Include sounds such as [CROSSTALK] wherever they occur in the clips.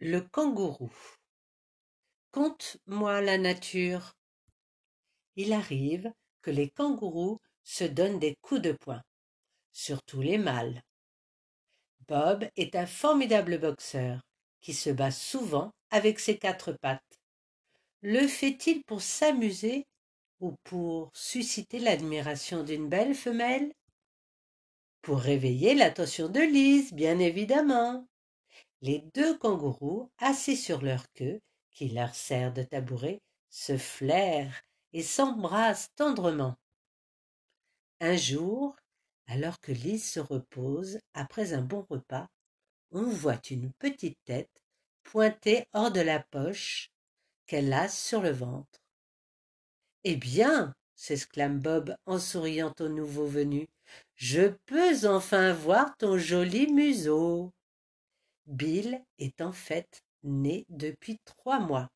Le kangourou. Conte-moi la nature. Il arrive que les kangourous se donnent des coups de poing, surtout les mâles. Bob est un formidable boxeur qui se bat souvent avec ses quatre pattes. Le fait-il pour s'amuser ou pour susciter l'admiration d'une belle femelle? Pour réveiller l'attention de Lise, bien évidemment les deux kangourous assis sur leur queue qui leur sert de tabouret se flairent et s'embrassent tendrement. Un jour alors que lise se repose après un bon repas on voit une petite tête pointer hors de la poche qu'elle a sur le ventre eh bien! s'exclame bob en souriant au nouveau venu je peux enfin voir ton joli museau Bill est en fait né depuis trois mois.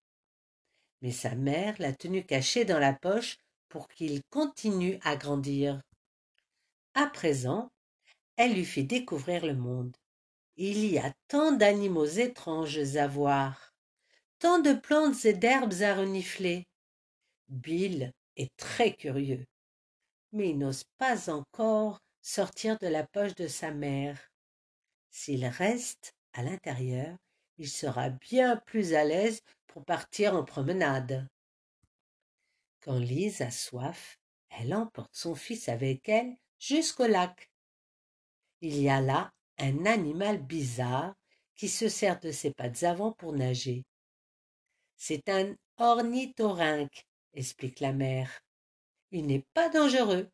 Mais sa mère l'a tenu caché dans la poche pour qu'il continue à grandir. À présent, elle lui fait découvrir le monde. Il y a tant d'animaux étranges à voir, tant de plantes et d'herbes à renifler. Bill est très curieux, mais il n'ose pas encore sortir de la poche de sa mère. S'il reste à l'intérieur, il sera bien plus à l'aise pour partir en promenade. Quand Lise a soif, elle emporte son fils avec elle jusqu'au lac. Il y a là un animal bizarre qui se sert de ses pattes avant pour nager. C'est un ornithorynque, explique la mère. Il n'est pas dangereux.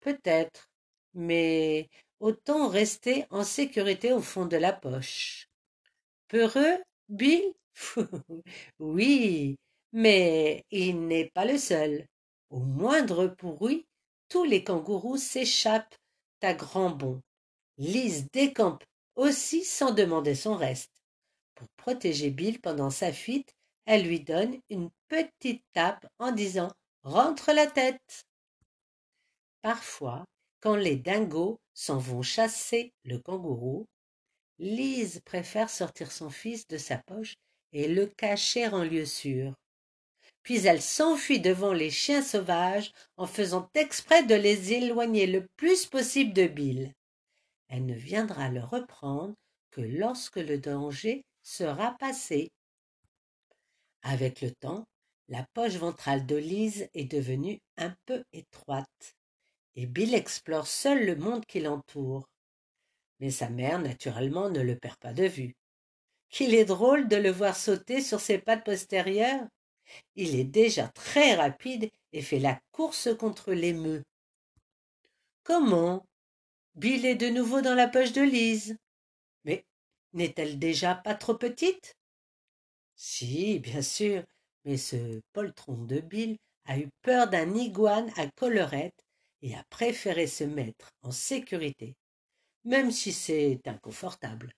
Peut-être, mais autant rester en sécurité au fond de la poche. Peureux, Bill? [LAUGHS] Oui, mais il n'est pas le seul. Au moindre bruit, tous les kangourous s'échappent à grand bond. Lise décampe aussi sans demander son reste. Pour protéger Bill pendant sa fuite, elle lui donne une petite tape en disant Rentre la tête. Parfois, quand les dingos s'en vont chasser le kangourou, Lise préfère sortir son fils de sa poche et le cacher en lieu sûr. Puis elle s'enfuit devant les chiens sauvages en faisant exprès de les éloigner le plus possible de Bill. Elle ne viendra le reprendre que lorsque le danger sera passé. Avec le temps, la poche ventrale de Lise est devenue un peu étroite et Bill explore seul le monde qui l'entoure. Mais sa mère, naturellement, ne le perd pas de vue. Qu'il est drôle de le voir sauter sur ses pattes postérieures. Il est déjà très rapide et fait la course contre l'émeu. Comment? Bill est de nouveau dans la poche de Lise. Mais n'est-elle déjà pas trop petite? Si, bien sûr, mais ce poltron de Bill a eu peur d'un iguane à collerette et a préféré se mettre en sécurité, même si c'est inconfortable.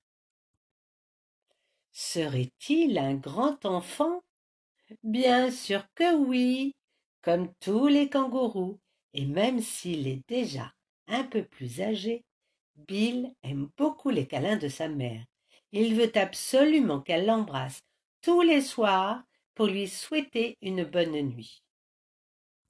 Serait-il un grand enfant? Bien sûr que oui, comme tous les kangourous, et même s'il est déjà un peu plus âgé, Bill aime beaucoup les câlins de sa mère. Il veut absolument qu'elle l'embrasse tous les soirs pour lui souhaiter une bonne nuit.